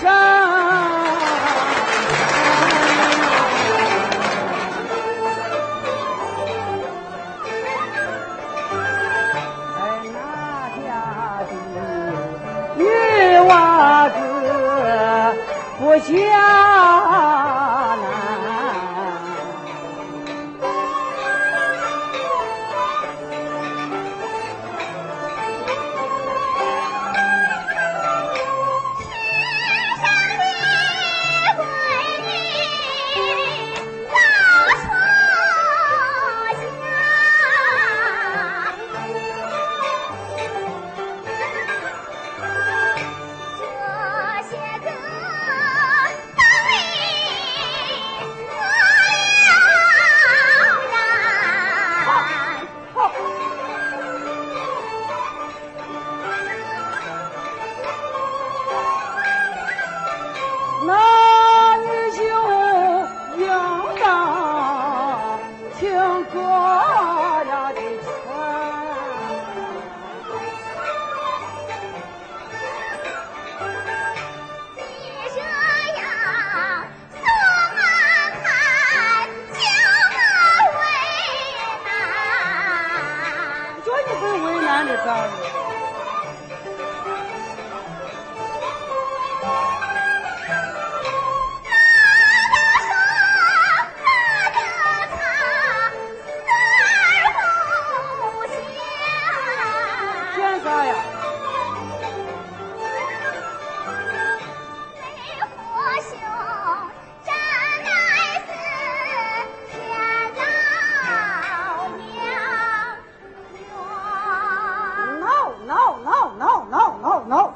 生在那家的女娃子不像那你就应当听哥俩的劝。你说呀，宋阿汉，叫我为难。你说你不为难的咋了？Oh, no, no.